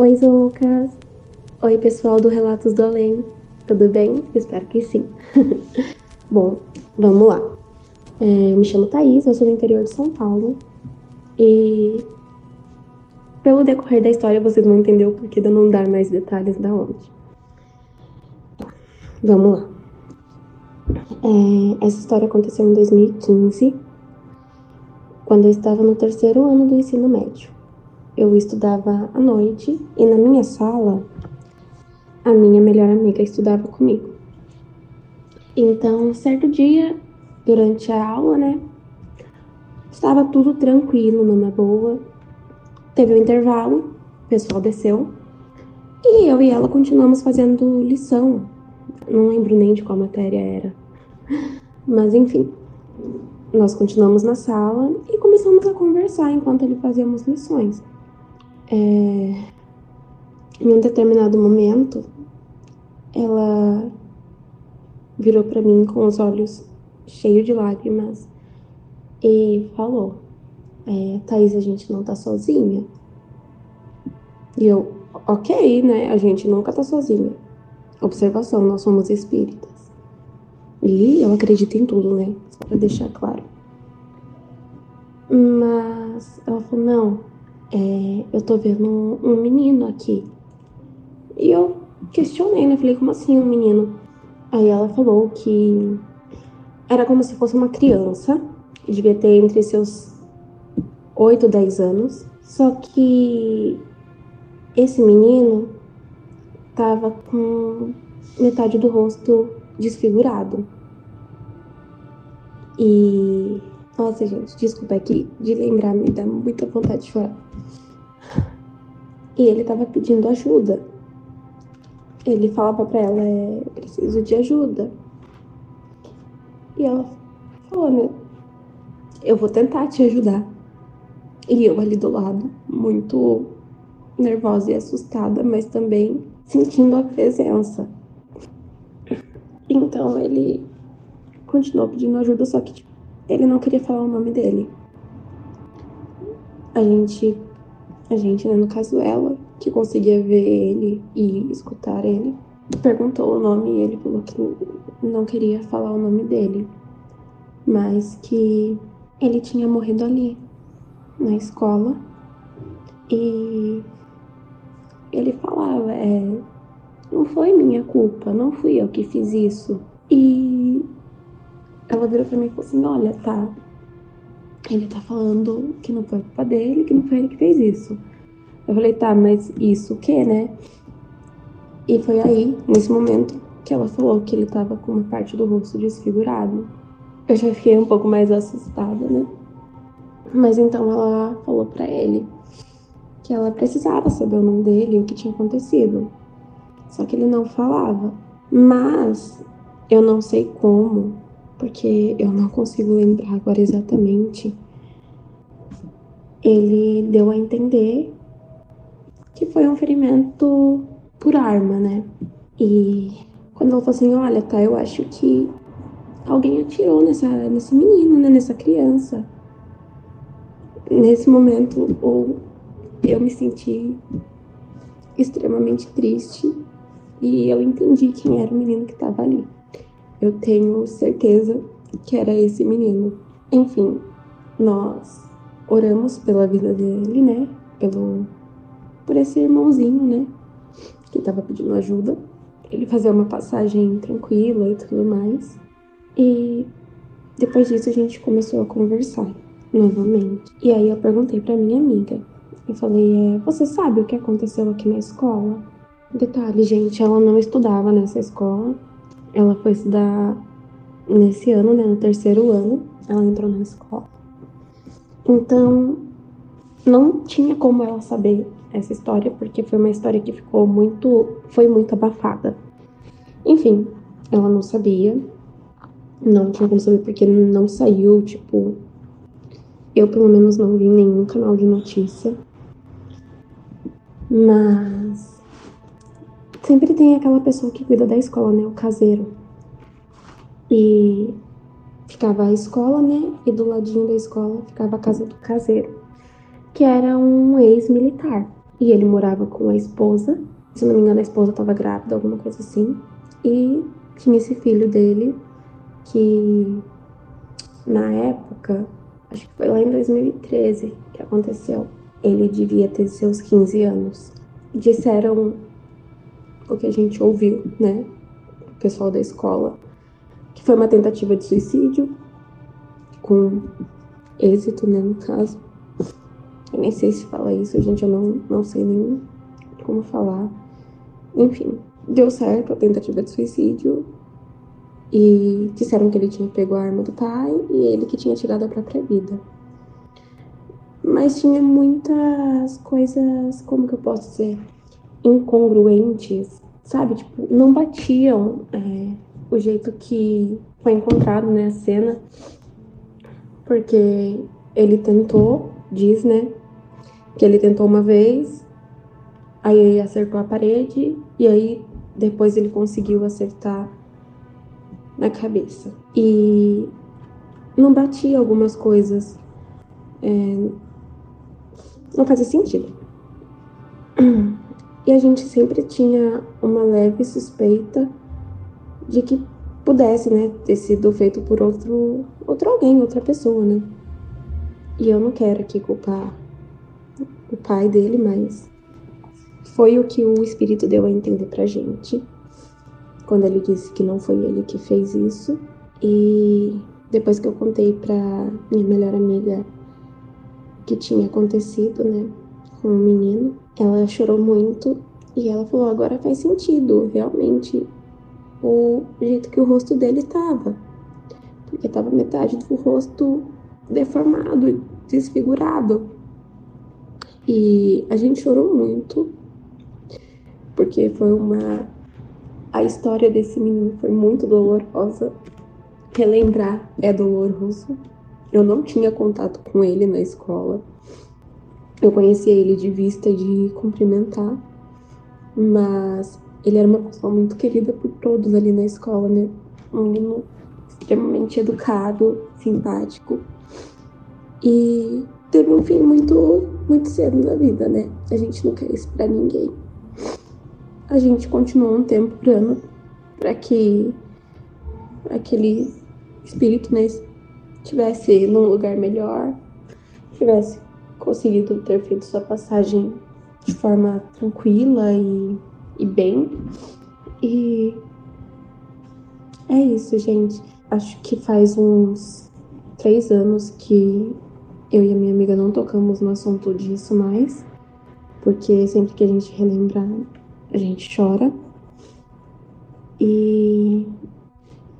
Oi, Lucas. Oi, pessoal do Relatos do Além. Tudo bem? Espero que sim. Bom, vamos lá. É, eu me chamo Thaís, eu sou do interior de São Paulo. E pelo decorrer da história vocês vão entender o porquê de eu não dar mais detalhes da onde. Vamos lá. É, essa história aconteceu em 2015, quando eu estava no terceiro ano do ensino médio eu estudava à noite e na minha sala a minha melhor amiga estudava comigo. Então, certo dia, durante a aula, né, estava tudo tranquilo, numa boa. Teve um intervalo, o pessoal desceu e eu e ela continuamos fazendo lição. Não lembro nem de qual matéria era. Mas enfim, nós continuamos na sala e começamos a conversar enquanto ele fazíamos lições. É, em um determinado momento, ela virou para mim com os olhos cheios de lágrimas e falou: é, Thaís, a gente não tá sozinha. E eu, ok, né? A gente nunca tá sozinha. Observação, nós somos espíritas. E eu acredito em tudo, né? Só pra deixar claro. Mas ela falou: não, é, eu tô vendo um menino aqui. E eu questionei, né? Falei, como assim um menino? Aí ela falou que era como se fosse uma criança, devia ter entre seus 8, 10 anos. Só que esse menino tava com metade do rosto desfigurado. E. Nossa, gente, desculpa aqui de lembrar, me dá muita vontade de chorar. E ele estava pedindo ajuda. Ele falava para ela: é, preciso de ajuda. E ela falou: né, eu vou tentar te ajudar. E eu ali do lado, muito nervosa e assustada, mas também sentindo a presença. Então ele continuou pedindo ajuda, só que tipo, ele não queria falar o nome dele. A gente a gente, né, no caso ela, que conseguia ver ele e escutar ele, perguntou o nome e ele falou que não queria falar o nome dele, mas que ele tinha morrido ali, na escola. E ele falava, é, não foi minha culpa, não fui eu que fiz isso. E ela virou pra mim e falou assim, olha, tá, ele tá falando que não foi culpa dele, que não foi ele que fez isso. Eu falei, tá, mas isso o que, né? E foi aí, nesse momento, que ela falou que ele tava com uma parte do rosto desfigurado. Eu já fiquei um pouco mais assustada, né? Mas então ela falou para ele que ela precisava saber o nome dele e o que tinha acontecido. Só que ele não falava. Mas eu não sei como porque eu não consigo lembrar agora exatamente. Ele deu a entender que foi um ferimento por arma, né? E quando ela falou assim: Olha, tá, eu acho que alguém atirou nessa, nesse menino, né? Nessa criança. Nesse momento, ou eu me senti extremamente triste e eu entendi quem era o menino que estava ali eu tenho certeza que era esse menino. Enfim, nós oramos pela vida dele, né? Pelo por esse irmãozinho, né? Que tava pedindo ajuda. Ele fazer uma passagem tranquila e tudo mais. E depois disso a gente começou a conversar novamente. E aí eu perguntei para minha amiga. Eu falei, é, você sabe o que aconteceu aqui na escola? Detalhe, gente, ela não estudava nessa escola. Ela foi estudar nesse ano, né, no terceiro ano, ela entrou na escola. Então, não tinha como ela saber essa história, porque foi uma história que ficou muito, foi muito abafada. Enfim, ela não sabia, não tinha como saber porque não saiu, tipo, eu pelo menos não vi nenhum canal de notícia. Mas sempre tem aquela pessoa que cuida da escola, né, o caseiro. E ficava a escola, né? E do ladinho da escola ficava a casa do caseiro, que era um ex-militar. E ele morava com a esposa. Se não me engano, a esposa estava grávida, alguma coisa assim. E tinha esse filho dele que na época, acho que foi lá em 2013 que aconteceu. Ele devia ter seus 15 anos. Disseram o que a gente ouviu, né? O pessoal da escola que foi uma tentativa de suicídio, com êxito, né, no caso. Eu nem sei se fala isso, gente, eu não, não sei nem como falar. Enfim, deu certo a tentativa de suicídio e disseram que ele tinha pego a arma do pai e ele que tinha tirado a própria vida. Mas tinha muitas coisas, como que eu posso dizer, incongruentes, sabe? Tipo, não batiam. É o jeito que foi encontrado, né, a cena, porque ele tentou, diz, né, que ele tentou uma vez, aí ele acertou a parede e aí depois ele conseguiu acertar na cabeça. E não batia algumas coisas. É, não fazia sentido. E a gente sempre tinha uma leve suspeita de que pudesse, né, ter sido feito por outro, outro alguém, outra pessoa, né? E eu não quero aqui culpar o pai dele, mas foi o que o espírito deu a entender pra gente quando ele disse que não foi ele que fez isso. E depois que eu contei pra minha melhor amiga que tinha acontecido, né, com o menino, ela chorou muito e ela falou: agora faz sentido, realmente o jeito que o rosto dele estava. Porque estava metade do rosto deformado, desfigurado. E a gente chorou muito, porque foi uma. A história desse menino foi muito dolorosa. Relembrar é doloroso. Eu não tinha contato com ele na escola. Eu conhecia ele de vista de cumprimentar, mas ele era uma pessoa muito querida por todos ali na escola, né? Um menino extremamente educado, simpático. E teve um fim muito, muito cedo na vida, né? A gente não quer isso pra ninguém. A gente continuou um tempo orando para que aquele espírito, né, estivesse num lugar melhor, tivesse conseguido ter feito sua passagem de forma tranquila e e bem. E é isso, gente. Acho que faz uns três anos que eu e a minha amiga não tocamos no assunto disso mais, porque sempre que a gente relembra, a gente chora. E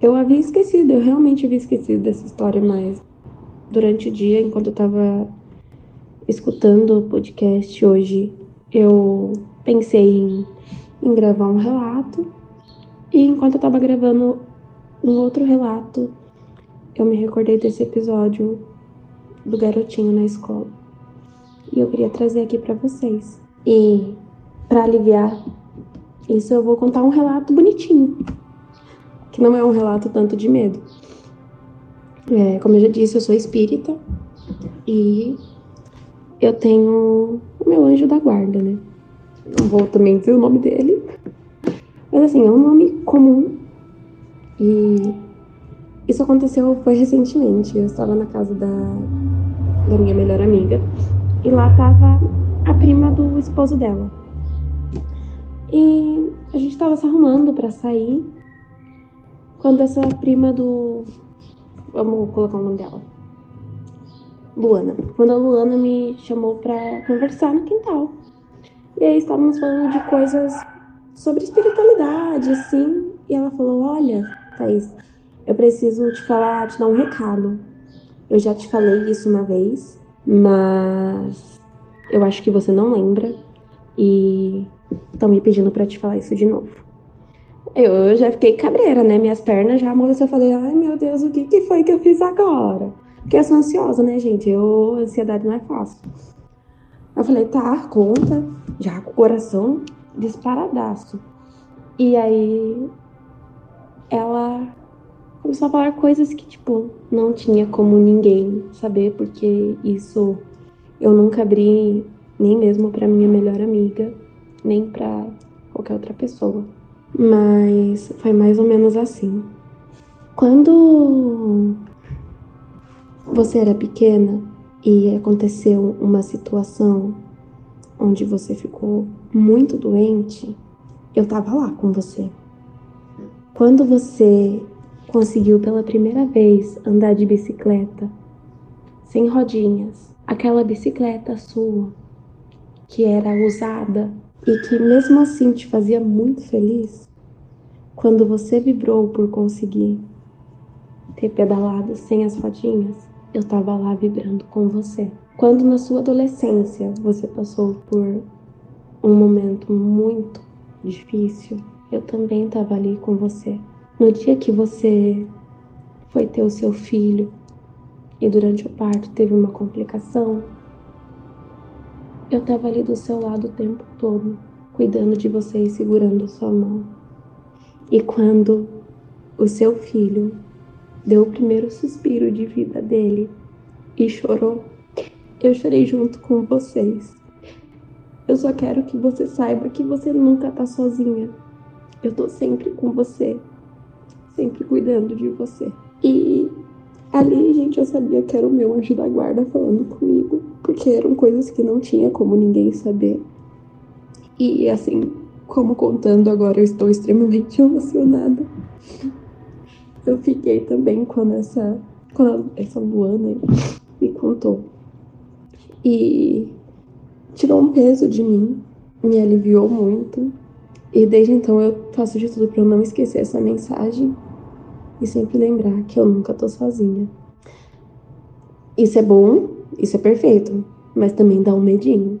eu havia esquecido, eu realmente havia esquecido dessa história, mas durante o dia, enquanto eu tava escutando o podcast hoje, eu pensei em em gravar um relato. E enquanto eu tava gravando um outro relato, eu me recordei desse episódio do garotinho na escola. E eu queria trazer aqui para vocês. E para aliviar isso, eu vou contar um relato bonitinho, que não é um relato tanto de medo. É, como eu já disse, eu sou espírita e eu tenho o meu anjo da guarda, né? Não vou também dizer o nome dele. Mas assim, é um nome comum. E isso aconteceu foi recentemente. Eu estava na casa da, da minha melhor amiga. E lá tava a prima do esposo dela. E a gente tava se arrumando para sair quando essa prima do. Vamos colocar o nome dela. Luana. Quando a Luana me chamou para conversar no quintal. E aí estávamos falando de coisas sobre espiritualidade, assim. E ela falou: Olha, Thaís, eu preciso te falar, te dar um recado. Eu já te falei isso uma vez, mas eu acho que você não lembra. E estão me pedindo para te falar isso de novo. Eu já fiquei cabreira, né? Minhas pernas já amoleceram. Eu falei, ai meu Deus, o que, que foi que eu fiz agora? Porque eu sou ansiosa, né, gente? Eu, ansiedade não é fácil. Eu falei, tá, conta, já com o coração disparadaço. E aí ela começou a falar coisas que, tipo, não tinha como ninguém saber, porque isso eu nunca abri nem mesmo para minha melhor amiga, nem para qualquer outra pessoa. Mas foi mais ou menos assim. Quando você era pequena e aconteceu uma situação onde você ficou muito doente, eu tava lá com você. Quando você conseguiu pela primeira vez andar de bicicleta, sem rodinhas, aquela bicicleta sua que era usada e que mesmo assim te fazia muito feliz, quando você vibrou por conseguir ter pedalado sem as rodinhas, eu estava lá vibrando com você. Quando na sua adolescência você passou por um momento muito difícil, eu também estava ali com você. No dia que você foi ter o seu filho e durante o parto teve uma complicação, eu estava ali do seu lado o tempo todo, cuidando de você e segurando a sua mão. E quando o seu filho deu o primeiro suspiro de vida dele e chorou, eu chorei junto com vocês. Eu só quero que você saiba que você nunca tá sozinha. Eu tô sempre com você, sempre cuidando de você. E ali, gente, eu sabia que era o meu anjo da guarda falando comigo porque eram coisas que não tinha como ninguém saber. E assim, como contando agora, eu estou extremamente emocionada. Eu fiquei também quando essa, quando essa Luana me contou. E tirou um peso de mim, me aliviou muito. E desde então eu faço de tudo para eu não esquecer essa mensagem e sempre lembrar que eu nunca tô sozinha. Isso é bom, isso é perfeito, mas também dá um medinho.